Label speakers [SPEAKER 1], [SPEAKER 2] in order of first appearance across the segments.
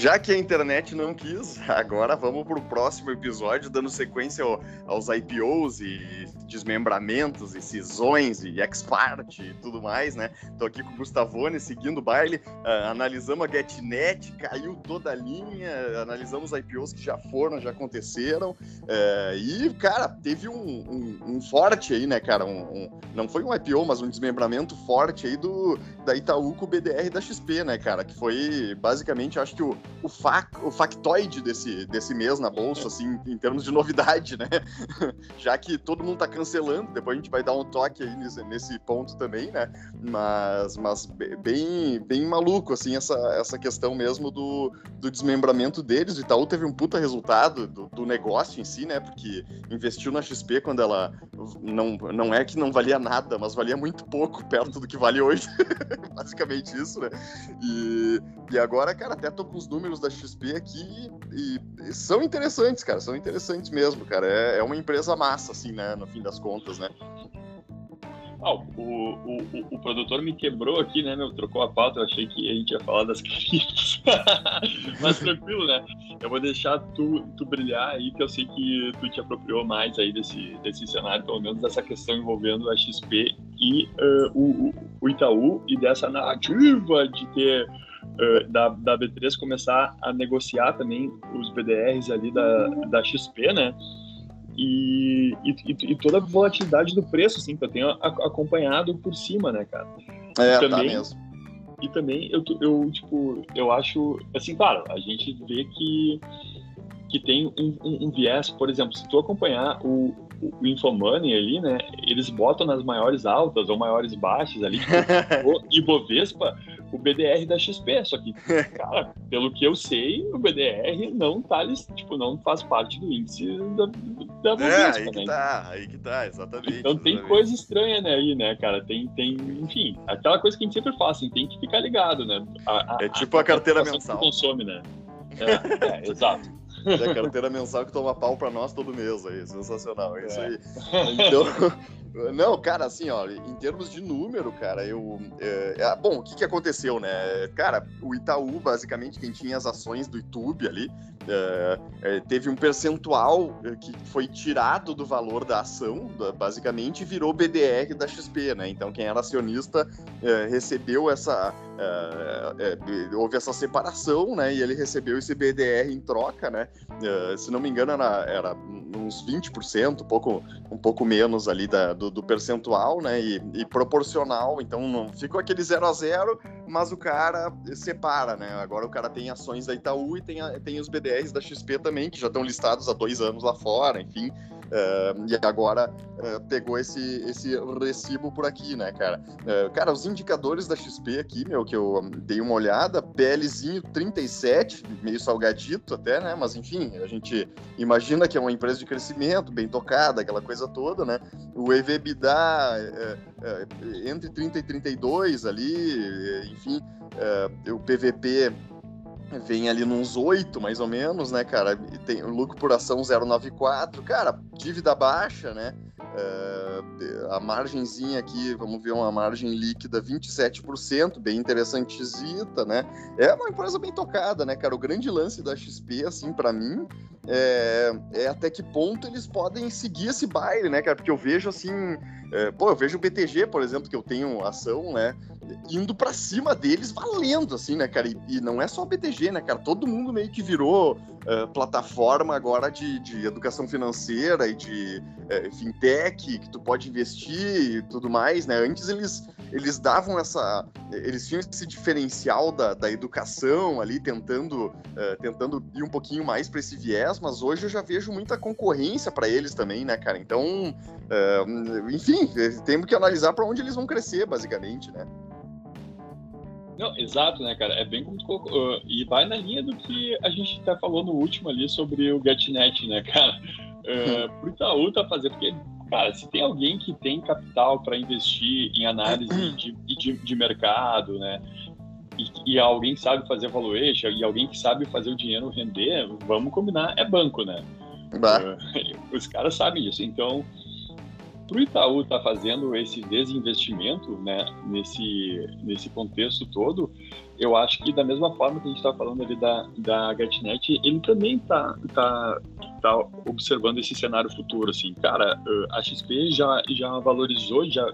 [SPEAKER 1] já que a internet não quis, agora vamos para o próximo episódio, dando sequência ao, aos IPOs e desmembramentos e cisões e ex-part e tudo mais, né? Tô aqui com o Gustavone seguindo o baile, uh, analisamos a GetNet, caiu toda a linha, analisamos IPOs que já foram, já aconteceram, uh, e, cara, teve um, um, um, forte aí, né, cara? Um, não foi um IPO, mas um desmembramento forte aí do, da Itaú com o BDR da XP, né, cara? Que foi basicamente, acho que o, o, fac, o factoide desse, desse mês na bolsa, assim, em termos de novidade, né? Já que todo mundo tá cancelando, depois a gente vai dar um toque aí nesse, nesse ponto também, né? Mas, mas bem, bem maluco, assim, essa, essa questão mesmo do, do desmembramento deles. O Itaú teve um puta resultado do, do negócio em si, né? Porque investiu na XP quando ela não, não é que não valia nada, mas valia muito pouco perto do que vale hoje. Basicamente isso, né? E, e agora, cara, até tô com os números da XP aqui e, e são interessantes, cara. São interessantes mesmo, cara. É, é uma empresa massa, assim, né? No fim das contas, né?
[SPEAKER 2] Ah, o, o, o, o, produtor me quebrou aqui, né, meu? Trocou a pauta, eu achei que a gente ia falar das criptos. Mas tranquilo, né? Eu vou deixar tu, tu brilhar aí, que eu sei que tu te apropriou mais aí desse, desse cenário, pelo menos dessa questão envolvendo a XP e uh, o, o Itaú e dessa narrativa de ter uh, da, da B3 começar a negociar também os BDRs ali da, da XP, né? E, e, e, toda a volatilidade do preço, assim, que eu tenho acompanhado por cima, né, cara?
[SPEAKER 1] É, tá também, tá mesmo.
[SPEAKER 2] E também eu, eu, tipo, eu acho, assim, claro, a gente vê que, que tem um, um, um viés, por exemplo, se tu acompanhar o, o Infomoney ali, né, eles botam nas maiores altas ou maiores baixas ali, tipo, o Ibovespa, o BDR da XP, só que, cara, pelo que eu sei, o BDR não tá, tipo, não faz parte do índice da, da Bovespa,
[SPEAKER 1] é, aí que né? tá, aí que tá, exatamente.
[SPEAKER 2] Então
[SPEAKER 1] tem
[SPEAKER 2] exatamente. coisa estranha né, aí, né, cara, tem, tem, enfim, aquela coisa que a gente sempre fala, assim, tem que ficar ligado, né.
[SPEAKER 1] A, a, é tipo a, a carteira mensal.
[SPEAKER 2] Que consome, né. É, é exato.
[SPEAKER 1] É a carteira mensal que toma pau pra nós todo mês aí, sensacional, é isso é. aí. Então, não, cara, assim, ó, em termos de número, cara, eu. É, é, bom, o que, que aconteceu, né? Cara, o Itaú, basicamente, quem tinha as ações do YouTube ali, é, é teve um percentual é, que foi tirado do valor da ação, basicamente, virou BDR da XP, né? Então, quem era acionista é, recebeu essa. houve essa separação, né? E ele recebeu esse BDR em troca, né? se não me engano, era, era uns 20%, um pouco, um pouco menos ali da, do, do percentual, né? E, e, proporcional, então não ficou aquele zero a zero, mas o cara separa, né? Agora o cara tem ações da Itaú e tem, tem os Da XP também, que já estão listados há dois anos lá fora, enfim. Uh, e agora uh, pegou esse, esse recibo por aqui, né, cara? Uh, cara, os indicadores da XP aqui, meu, que eu dei uma olhada, PLzinho 37, meio salgadito até, né? Mas enfim, a gente imagina que é uma empresa de crescimento, bem tocada, aquela coisa toda, né? O EVBDA é, entre 30 e 32 ali, enfim, o PVP vem ali nos 8, mais ou menos, né, cara? Tem lucro por ação 0,94. Cara, dívida baixa, né? Uh, a margenzinha aqui, vamos ver uma margem líquida 27%, bem interessantezita, né? É uma empresa bem tocada, né, cara? O grande lance da XP, assim, para mim, é, é, até que ponto eles podem seguir esse baile, né, cara? Porque eu vejo, assim, é, pô, eu vejo o BTG, por exemplo, que eu tenho ação, né? Indo para cima deles valendo, assim, né, cara? E, e, não é só o BTG, né, cara? Todo mundo meio que virou uh, plataforma agora de, de, educação financeira e de uh, fintech, que tu pode investir e tudo mais, né? Antes eles, eles davam essa... Eles tinham esse diferencial da, da educação ali, tentando, uh, tentando ir um pouquinho mais para esse viés, mas hoje eu já vejo muita concorrência para eles também, né, cara? Então, enfim, temos que analisar para onde eles vão crescer, basicamente, né?
[SPEAKER 2] Não, exato, né, cara? É bem como tu colocou. Uh, e vai na linha do que a gente até falou no último ali sobre o GetNet, né, cara? Uh, pro Itaú tá fazendo, porque, cara, se tem alguém que tem capital para investir em análise de, de, de mercado, né? E, e, alguém sabe fazer valuation e alguém que sabe fazer o dinheiro render, vamos combinar, é banco, né? Uh, os caras sabem disso. Então, o Itaú estar tá fazendo esse desinvestimento, né, nesse, nesse contexto todo, eu acho que da mesma forma que a gente está falando ali da, da GetNet, ele também está tá, tá observando esse cenário futuro, assim, cara, a XP já, já valorizou, já,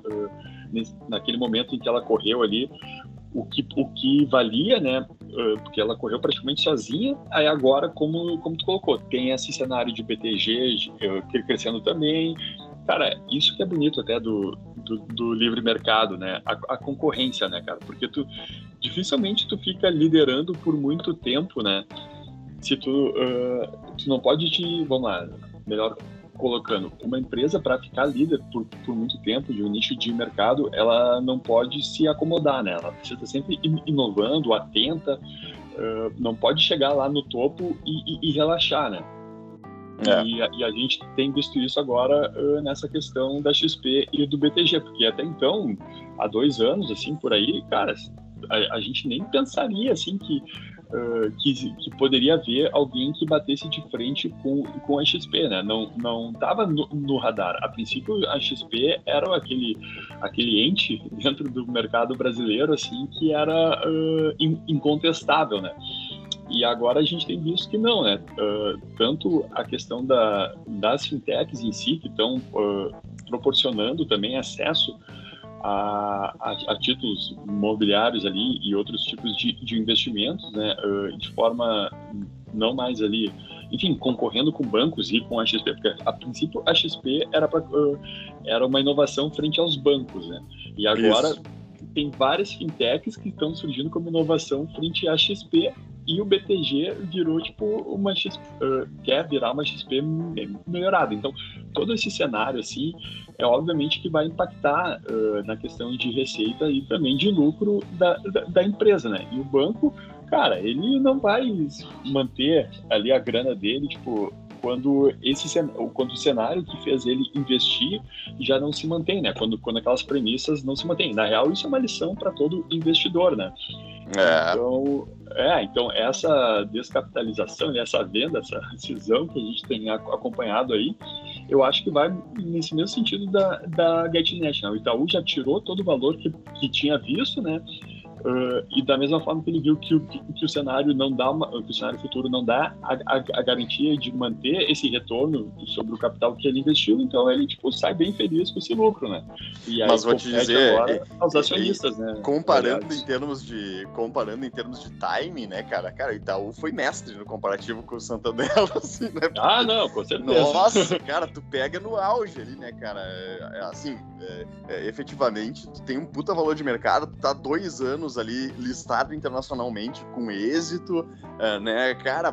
[SPEAKER 2] naquele momento em que ela correu ali, o que, o que valia, né? Porque ela correu praticamente sozinha. Aí agora, como, como tu colocou, tem esse cenário de BTG crescendo também, Cara, isso que é bonito até do, do, do livre mercado, né? A, a, concorrência, né, cara? Porque tu dificilmente tu fica liderando por muito tempo, né? Se tu, uh, tu não pode te, vamos lá, melhor colocando, uma empresa para ficar líder por, por muito tempo de um nicho de mercado, ela não pode se acomodar, né? Ela precisa estar sempre inovando, atenta, uh, não pode chegar lá no topo e, e, e relaxar, né? É. E, a, e, a, gente tem visto isso agora uh, nessa questão da XP e do BTG, porque até então, há dois anos, assim, por aí, cara, a, a gente nem pensaria, assim, que, uh, que, que, poderia haver alguém que batesse de frente com, com a XP, né? Não, não tava no, no radar. A princípio, a XP era aquele, aquele ente dentro do mercado brasileiro, assim, que era uh, incontestável, né? E agora a gente tem visto que não, né? Uh, tanto a questão da, das fintechs em si, que estão uh, proporcionando também acesso a, a, a, títulos imobiliários ali e outros tipos de, de investimentos, né? Uh, de forma não mais ali, enfim, concorrendo com bancos e com a XP, porque a princípio a XP era, pra, era uma inovação frente aos bancos, né? E agora Isso. tem várias fintechs que estão surgindo como inovação frente à XP e o BTG virou tipo uma XP, uh, quer virar uma XP melhorada. Então, todo esse cenário assim é obviamente que vai impactar uh, na questão de receita e também de lucro da, da, da, empresa, né? E o banco, cara, ele não vai manter ali a grana dele, tipo, quando esse quando o cenário que fez ele investir já não se mantém, né? Quando, quando aquelas premissas não se mantêm. Na real, isso é uma lição para todo investidor, né? É. Então, é, então essa descapitalização, né, essa venda, essa cisão que a gente tem acompanhado aí, eu acho que vai nesse mesmo sentido da, da GetNet. Né? O Itaú já tirou todo o valor que, que tinha visto, né? Uh, e da mesma forma que ele viu que o, que o cenário não dá uma, que o cenário futuro não dá a, a, a, garantia de manter esse retorno sobre o capital que ele investiu, então ele tipo sai bem feliz com esse lucro, né?
[SPEAKER 1] E aí, Mas vou te dizer, agora aos acionistas, né? Comparando em termos de comparando em termos de time, né, cara? Cara, o Itaú foi mestre no comparativo com o Santander, assim, né?
[SPEAKER 2] Ah, não, com certeza.
[SPEAKER 1] Nossa, cara, tu pega no auge ali, né, cara? É, assim, é, é, efetivamente, tu tem um puta valor de mercado, tu tá dois anos ali listado internacionalmente com êxito, uh, né, cara,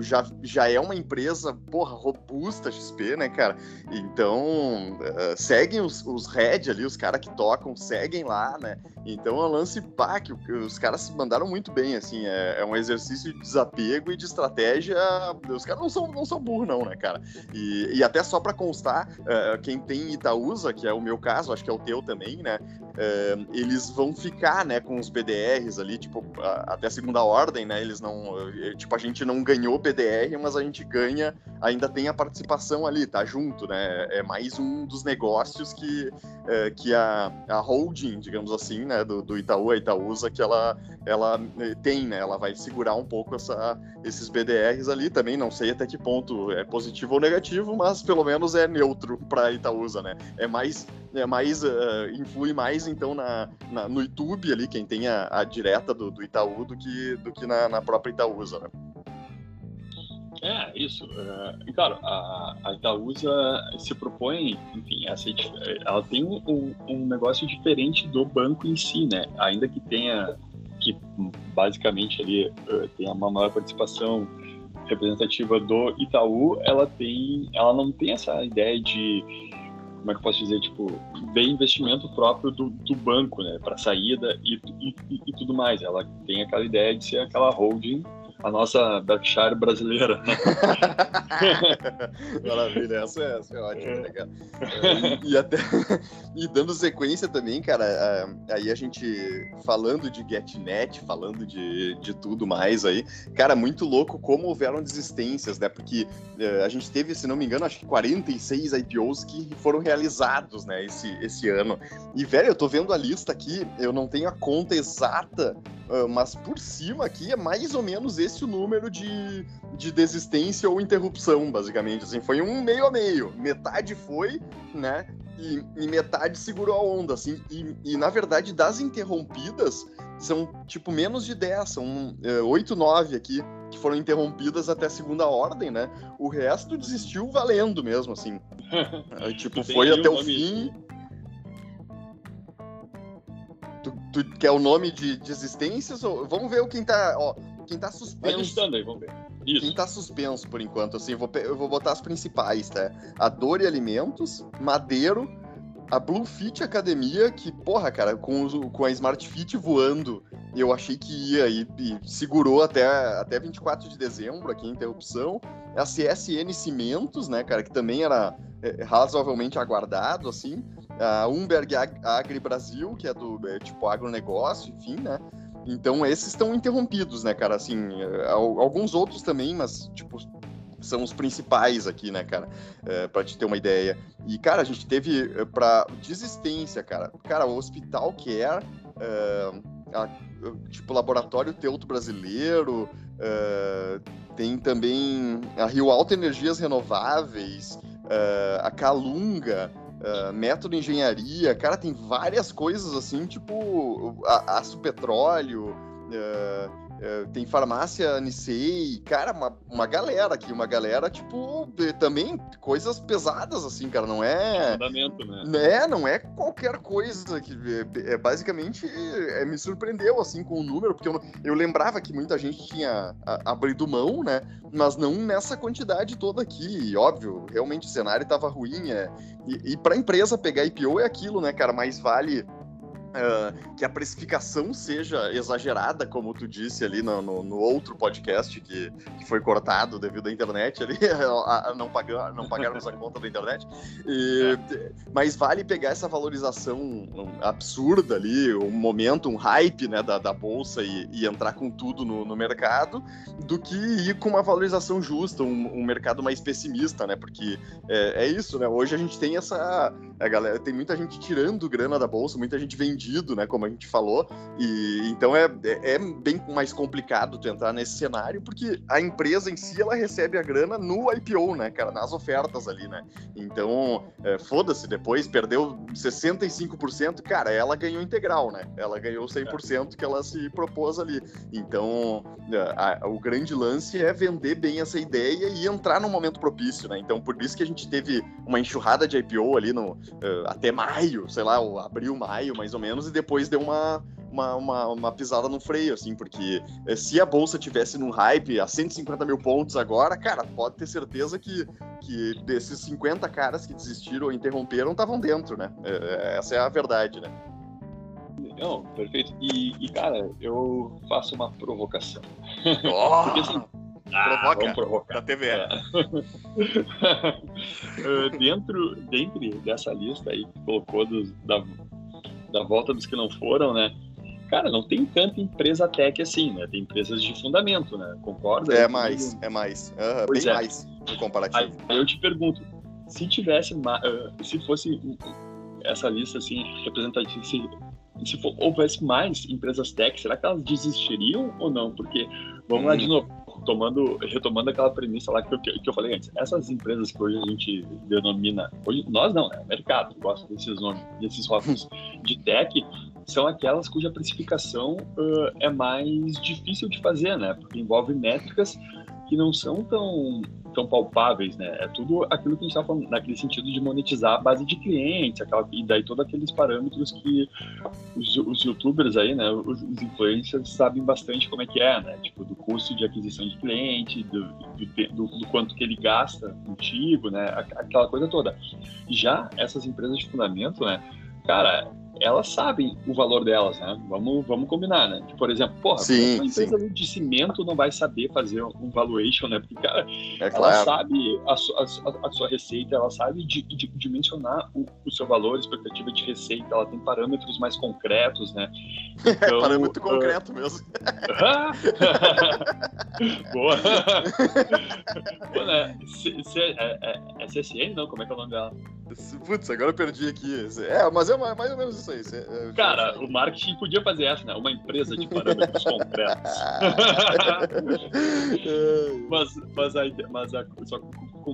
[SPEAKER 1] já, já é uma empresa, porra, robusta XP, né, cara, então uh, seguem os, os ali, os caras que tocam, seguem lá, né, então é um lance pá, que os caras se mandaram muito bem, assim, é, é, um exercício de desapego e de estratégia, os caras não são, não são burros não, né, cara, e, e até só para constar, uh, quem tem Itaúsa, que é o meu caso, acho que é o teu também, né, eles vão ficar, né, com os BDRs ali, tipo, até a segunda ordem, né? Eles não. Eh, tipo, a gente não ganhou BDR, mas a gente ganha, ainda tem a participação ali, tá junto, né? É mais um dos negócios que, é, que a, a holding, digamos assim, né, do, do Itaú, a Itaúsa, que ela, ela eh, tem, né? Ela vai segurar um pouco essa, esses BDRs ali. Também não sei até que ponto é positivo ou negativo, mas pelo menos é neutro para Itaúsa, né? É mais, é mais uh, influi mais então na, na, no YouTube ali, quem tem a, a direta do, do, Itaú do que, do que na, na própria Itaúsa, né?
[SPEAKER 2] É, isso. É, claro, a, a Itaúsa se propõe, enfim, essa, ela tem um, um negócio diferente do banco em si, né? Ainda que tenha, que basicamente ali uh, tenha uma maior participação representativa do Itaú, ela tem, ela não tem essa ideia de como é que eu posso dizer, tipo, de investimento próprio do, do banco, né, para saída e, e, e, tudo mais. Ela tem aquela ideia de ser aquela holding a nossa Berkshire brasileira. Né?
[SPEAKER 1] Maravilha, essa é, essa é ótima, né, cara? E, e, até, e dando sequência também, cara, aí a gente falando de GetNet, falando de, de tudo mais aí, cara, muito louco como houveram desistências, né? Porque é, a gente teve, se não me engano, acho que 46 IPOs que foram realizados, né, esse, esse ano. E, velho, eu tô vendo a lista aqui, eu não tenho a conta exata, mas por cima aqui é mais ou menos esse o número de, de desistência ou interrupção, basicamente. Assim, foi um meio a meio. Metade foi, né? E, e metade segurou a onda, assim. E, e, na verdade, das interrompidas, são tipo menos de 10, são é, 8, 9 aqui, que foram interrompidas até segunda ordem, né? O resto desistiu valendo mesmo, assim. tipo, foi até o fim. Tu, tu, quer o nome de desistências? Ou... Vamos ver o quem tá. Ó, quem tá suspenso.
[SPEAKER 2] Vai aí, vamos ver. Isso.
[SPEAKER 1] Quem tá suspenso por enquanto, assim, eu vou, eu vou botar as principais, tá? A Dor e Alimentos, Madeiro, a Blue Fit Academia, que, porra, cara, com, com a Smart Fit voando, eu achei que ia e, e segurou até, até 24 de dezembro aqui, interrupção. A CSN Cimentos, né, cara, que também era é, razoavelmente aguardado, assim. A Umberg Agri Brasil, que é do, é, tipo, agronegócio, enfim, né. Então, esses estão interrompidos, né, cara? Assim, é, alguns outros também, mas, tipo, são os principais aqui, né, cara? É, pra te ter uma ideia. E, cara, a gente teve é, pra desistência, cara. Cara, o Hospital Care, é, a, tipo, Laboratório Teuto Brasileiro, é, tem também a Rio Alto Energias Renováveis, é, a Calunga, Uh, método engenharia, cara, tem várias coisas assim, tipo aço petróleo, uh, é, tem farmácia Nisei, cara, uma, uma galera aqui, uma galera, tipo, também coisas pesadas, assim, cara, não é...
[SPEAKER 2] Fundamento, né?
[SPEAKER 1] É, não é qualquer coisa, que é, é basicamente, é, me surpreendeu, assim, com o número, porque eu, eu lembrava que muita gente tinha abrido mão, né, mas não nessa quantidade toda aqui, e, óbvio, realmente o cenário estava ruim, é, e, e pra empresa pegar IPO é aquilo, né, cara, mais vale Uh, que a precificação seja exagerada, como tu disse ali no, no, no outro podcast que, que, foi cortado devido à internet ali, a, a não, pagar, não pagarmos a conta da internet. E. Mas vale pegar essa valorização absurda ali, um momento, um hype né, da, da bolsa e, e entrar com tudo no, no, mercado, do que ir com uma valorização justa, um, um mercado mais pessimista, né? Porque é, é, isso, né? Hoje a gente tem essa. A galera, tem muita gente tirando grana da bolsa, muita gente vendendo vendido, né, como a gente falou, e então é, é, é bem mais complicado tu entrar nesse cenário, porque a empresa em si, ela recebe a grana no IPO, né, cara, nas ofertas ali, né, então, é, foda-se, depois perdeu 65%, cara, ela ganhou integral, né, ela ganhou 100% que ela se propôs ali, então, é, a, o grande lance é vender bem essa ideia e entrar no momento propício, né, então por isso que a gente teve uma enxurrada de IPO ali no, uh, até maio, sei lá, abril, maio, mais ou menos, menos, e depois deu uma, uma, uma, uma, pisada no freio, assim, porque eh, se a bolsa tivesse num hype a 150 mil pontos agora, cara, pode ter certeza que, que desses 50 caras que desistiram ou interromperam estavam dentro, né? É, essa é a verdade, né?
[SPEAKER 2] Não, perfeito. E, e cara, eu faço uma provocação.
[SPEAKER 1] Oh! porque assim. Ah, Provoca. Da TV. É.
[SPEAKER 2] uh, dentro, dentro dessa lista aí que colocou dos, da, da volta dos que não foram, né? Cara, não tem tanta empresa tech assim, né? Tem empresas de fundamento, né? Concorda?
[SPEAKER 1] É mais, é mais. Uhum, bem é. mais no comparativo.
[SPEAKER 2] Aí, eu te pergunto, se tivesse, uh, se fosse essa lista assim representativa, se, se houvesse mais empresas tech, será que elas desistiriam ou não? Porque, vamos hum. lá de novo, tomando, retomando aquela premissa lá que eu, que eu falei antes, essas empresas que hoje a gente denomina, hoje, nós não, né? Mercado gosta desses nomes, desses rótulos de tech, são aquelas cuja precificação uh, é mais difícil de fazer, né? Porque envolve métricas que não são tão, tão palpáveis, né? É tudo aquilo que a gente está falando, naquele sentido de monetizar a base de clientes, aquela, e daí todos aqueles parâmetros que os, os youtubers aí, né, os, os, influencers sabem bastante como é que é, né? Tipo, do custo de aquisição de cliente, do, do, do, do quanto que ele gasta contigo, né? Aquela coisa toda. Já essas empresas de fundamento, né? Cara, elas sabem o valor delas, né? Vamos, vamos combinar, né? Por exemplo, porra,
[SPEAKER 1] sim,
[SPEAKER 2] uma empresa sim. de cimento não vai saber fazer um valuation, né? Porque, cara,
[SPEAKER 1] é
[SPEAKER 2] ela
[SPEAKER 1] claro.
[SPEAKER 2] sabe a, a, a, sua receita, ela sabe de, de, dimensionar o, o, seu valor, expectativa de receita, ela tem parâmetros mais concretos, né?
[SPEAKER 1] Então, é parâmetro uh... concreto mesmo.
[SPEAKER 2] Boa. Boa, né? C, C, é, é, é CSN, não? Como é que é o nome dela?
[SPEAKER 1] Putz, agora eu perdi aqui. É, mas é mais ou menos isso aí. É,
[SPEAKER 2] Cara, o marketing podia fazer essa, né? Uma empresa de parâmetros concretos. mas, mas, a, mas a, só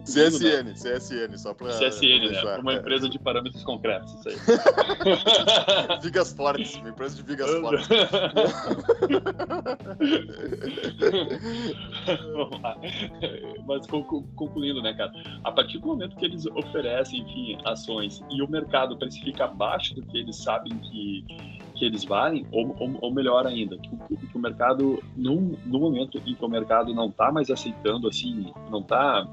[SPEAKER 1] CSN,
[SPEAKER 2] né?
[SPEAKER 1] CSN, só pra.
[SPEAKER 2] CSN, né? Uma empresa de parâmetros concretos, isso aí.
[SPEAKER 1] vigas fortes, uma empresa de vigas fortes.
[SPEAKER 2] mas concluindo, né, cara? A partir do momento que eles oferecem, enfim, ações e o mercado precifica abaixo do que eles sabem que, que eles valem, ou, ou, ou melhor ainda, que, que o mercado, num, no momento em que o mercado não está mais aceitando, assim, não está,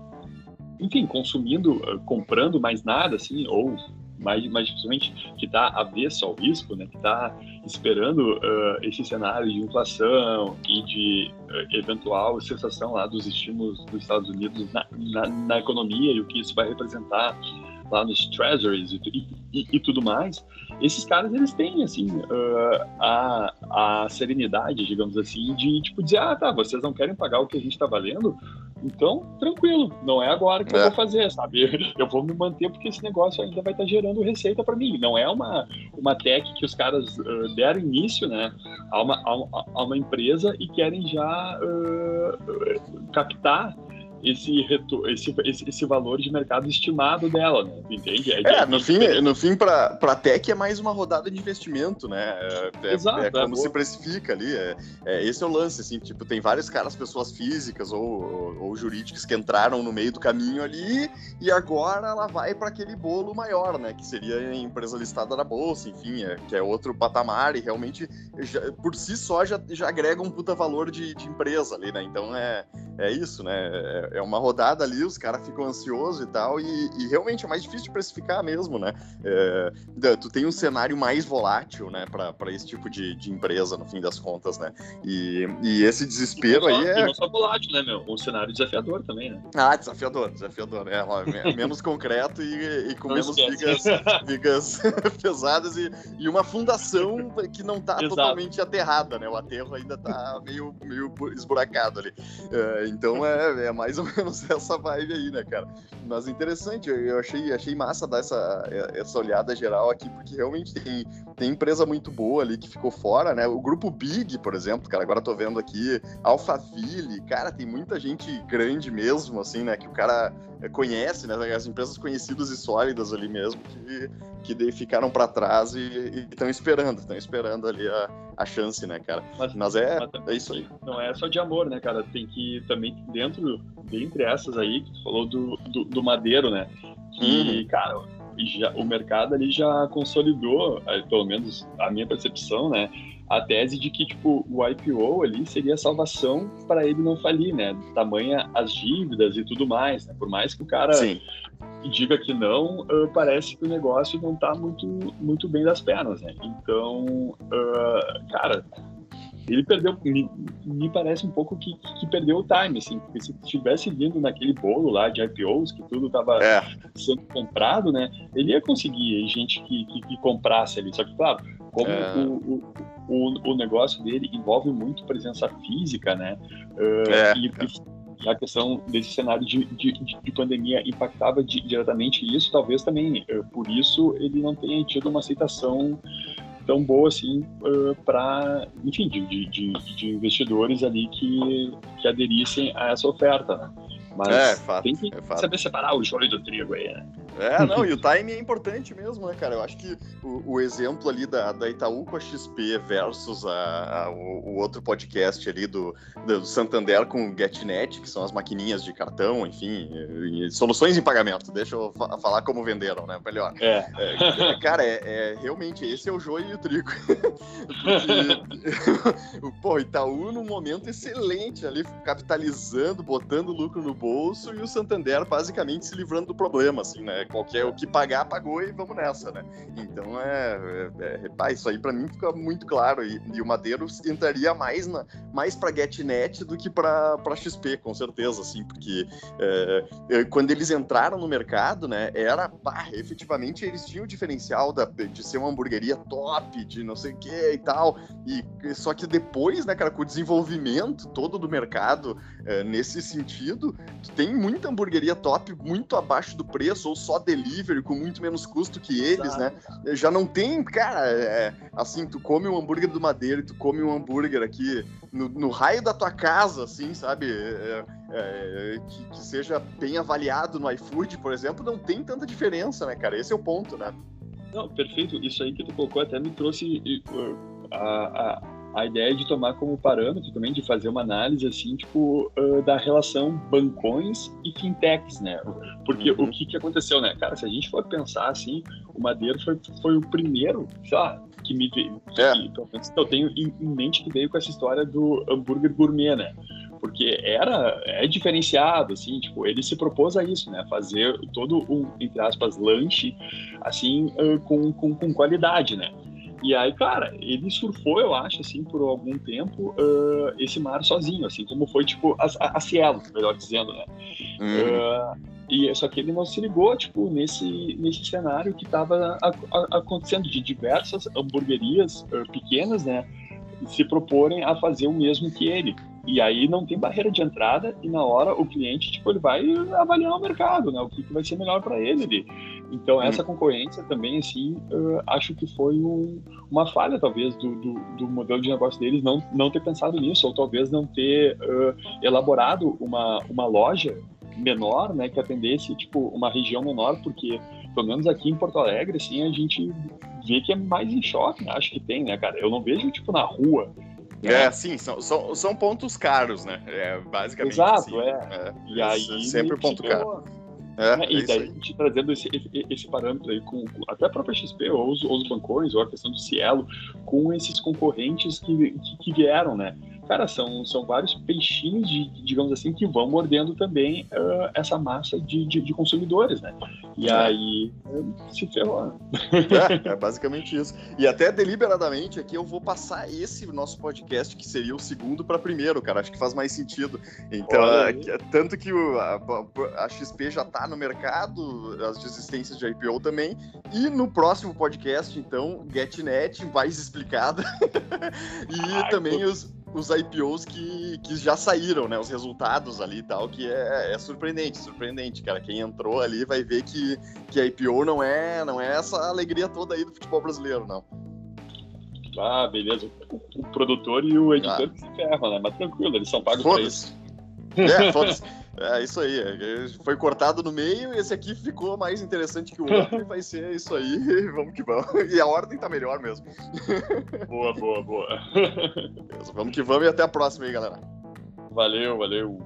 [SPEAKER 2] enfim, consumindo, comprando mais nada, assim, ou mais, mais dificilmente que está avesso ao risco, né, que está esperando uh, esse cenário de inflação e de uh, eventual cessação lá dos estímulos dos Estados Unidos na, na, na economia e o que isso vai representar lá nos treasuries e, e, e, tudo mais, esses caras eles têm assim uh, a, a serenidade, digamos assim, de tipo dizer ah tá, vocês não querem pagar o que a gente está valendo, então tranquilo, não é agora que é. eu vou fazer, sabe? Eu vou me manter porque esse negócio ainda vai estar tá gerando receita para mim. Não é uma uma tech que os caras uh, deram início, né, a uma, a, a uma empresa e querem já uh, captar esse, retor esse, esse, esse, valor de mercado estimado dela, né? Entende?
[SPEAKER 1] É, é no fim, no fim para a tech é mais uma rodada de investimento, né? É, é Exato, é, é como se precifica ali. É, é, esse é o lance, assim, tipo, tem vários caras, pessoas físicas ou, ou, ou jurídicas que entraram no meio do caminho ali e agora ela vai para aquele bolo maior, né? Que seria a empresa listada na bolsa, enfim, é, que é outro patamar e realmente já, por si só já, já agrega um puta valor de, de empresa ali, né? Então é, é isso, né? É, é uma rodada ali, os caras ficam ansiosos e tal, e, e, realmente é mais difícil de precificar mesmo, né? É, tu tem um cenário mais volátil, né, para esse tipo de, de, empresa, no fim das contas, né? E, e esse desespero
[SPEAKER 2] e
[SPEAKER 1] aí é.
[SPEAKER 2] Não só volátil, né, meu? Um cenário desafiador também, né?
[SPEAKER 1] Ah, desafiador, desafiador. É, ó, menos concreto e, e com não menos vigas, vigas pesadas e, e uma fundação que não tá Exato. totalmente aterrada, né? O aterro ainda tá meio, meio esburacado ali. É, então é, é mais ou menos essa vibe aí, né, cara? Mas interessante, eu achei, achei massa dar essa, essa olhada geral aqui, porque realmente tem, tem empresa muito boa ali que ficou fora, né? O grupo Big, por exemplo, cara, agora tô vendo aqui, Alphaville, cara, tem muita gente grande mesmo, assim, né? Que o cara conhece, né? As empresas conhecidas e sólidas ali mesmo, que, que ficaram para trás e estão esperando, estão esperando ali a, a chance, né, cara? Mas, mas é, mas, é isso aí.
[SPEAKER 2] Não é só de amor, né, cara? Tem que também, dentro, dentre essas aí, que tu falou do, do, do Madeiro, né? Que, uhum. cara, já, o mercado ali já consolidou, pelo menos a minha percepção, né? a tese de que tipo o IPO ali seria a salvação para ele não falir, né? Tamanha as dívidas e tudo mais, né? Por mais que o cara Sim. Diga que não, uh, parece que o negócio não está muito muito bem das pernas, né? Então, uh, cara, ele perdeu, me, me, parece um pouco que, que perdeu o time, assim, porque se tivesse vindo naquele bolo lá de IPOs, que tudo estava é. sendo comprado, né, ele ia conseguir gente que, que, que comprasse ali, só que, claro, como é. o, o, o, o, negócio dele envolve muito presença física, né, uh, é. e, e, a questão desse cenário de, de, de pandemia impactava diretamente isso, talvez também, uh, por isso, ele não tenha tido uma aceitação tão boa assim ah, para, enfim, de, de, de, investidores ali que, que aderissem a essa oferta. Né? Mas é, fato, tem que é saber separar o joio do trigo aí, né?
[SPEAKER 1] É, não, e o time é importante mesmo, né, cara? Eu acho que o, o exemplo ali da, da Itaú com a XP versus a, a o, o, outro podcast ali do, do Santander com o GetNet, que são as maquininhas de cartão, enfim, e, e soluções em pagamento. Deixa eu fa falar como venderam, né? Melhor.
[SPEAKER 2] É.
[SPEAKER 1] é cara, é, é, realmente, esse é o joio e o trigo. Porque, pô, Itaú num momento excelente ali, capitalizando, botando lucro no bolso e o Santander basicamente se livrando do problema, assim, né? Qualquer o que pagar, pagou e vamos nessa, né? Então é, é, é isso aí para mim fica muito claro. E, e, o Madeiro entraria mais na mais para GetNet do que para XP, com certeza, assim, porque é, é, quando eles entraram no mercado, né, era pá, efetivamente eles tinham o diferencial da, de ser uma hamburgueria top, de não sei o que e tal, e só que depois, né, cara, com o desenvolvimento todo do mercado é, nesse sentido, tem muita hamburgueria top muito abaixo do preço ou só delivery com muito menos custo que eles, né? Exato. né? Já não tem, cara, é, assim, tu come um hambúrguer do Madeira e tu come um hambúrguer aqui no, no raio da tua casa, assim, sabe? É, é, que, que, seja bem avaliado no iFood, por exemplo, não tem tanta diferença, né, cara? Esse é o ponto, né?
[SPEAKER 2] Não, perfeito. Isso aí que tu colocou até me trouxe a, a a ideia de tomar como parâmetro também, de fazer uma análise, assim, tipo, uh, da relação bancões e fintechs, né? Porque uhum. o que, que aconteceu, né? Cara, se a gente for pensar, assim, o Madeiro foi, foi o primeiro, sei lá, que me veio, é. que, eu tenho em, em mente que veio com essa história do hambúrguer gourmet, né? porque era é diferenciado assim tipo ele se propôs a isso né fazer todo um entre aspas lanche assim uh, com, com, com, qualidade né e aí, cara, ele surfou, eu acho, assim, por algum tempo, uh, esse mar sozinho, assim, como foi, tipo, a, a Cielo, melhor dizendo, né? Uh, e só que ele não se ligou, tipo, nesse, nesse cenário que estava acontecendo de diversas hamburguerias uh, pequenas, né? Se proporem a fazer o mesmo que ele. E aí não tem barreira de entrada e na hora o cliente, tipo, ele vai avaliar o mercado, né? O que, que vai ser melhor para ele ali. Então essa hum. concorrência também, assim, uh, acho que foi um, uma falha, talvez, do, do, do, modelo de negócio deles não, não ter pensado nisso, ou talvez não ter uh, elaborado uma, uma loja menor, né, que atendesse, tipo, uma região menor, porque, pelo menos aqui em Porto Alegre, assim, a gente vê que é mais em shopping, acho que tem, né, cara? Eu não vejo, tipo, na rua,
[SPEAKER 1] é, sim, são, são, são pontos caros, né? É, basicamente.
[SPEAKER 2] Exato,
[SPEAKER 1] assim,
[SPEAKER 2] é. é. E aí.
[SPEAKER 1] Sempre ponto caro.
[SPEAKER 2] É, né? e é daí a gente trazendo esse, esse, parâmetro aí com, com, até a própria XP, ou os, ou os bancões, ou a questão do Cielo, com esses concorrentes que, que, que vieram, né? Cara, são, são vários peixinhos, de, digamos assim, que vão mordendo também uh, essa massa de, de, de, consumidores, né? E é. aí se ferrou.
[SPEAKER 1] É, é, basicamente isso. E até deliberadamente aqui eu vou passar esse nosso podcast, que seria o segundo, para primeiro, cara. Acho que faz mais sentido. Então, tanto que a, a, XP já está no mercado, as desistências de IPO também. E no próximo podcast, então, GetNet mais explicada. e também os os IPOs que, que já saíram, né? Os resultados ali e tal, que é, é surpreendente, surpreendente, cara. Quem entrou ali vai ver que, que a IPO não é, não é essa alegria toda aí do futebol brasileiro, não.
[SPEAKER 2] Ah, beleza. O, produtor e o editor ah. que se ferram, né? Mas tranquilo, eles são pagos pra isso.
[SPEAKER 1] É, foda-se. É isso aí. É, foi cortado no meio e esse aqui ficou mais interessante que o outro e vai ser isso aí. Vamos que vamos. E a ordem tá melhor mesmo.
[SPEAKER 2] Boa, boa, boa.
[SPEAKER 1] Beleza, vamos que vamos e até a próxima aí, galera.
[SPEAKER 2] Valeu, valeu.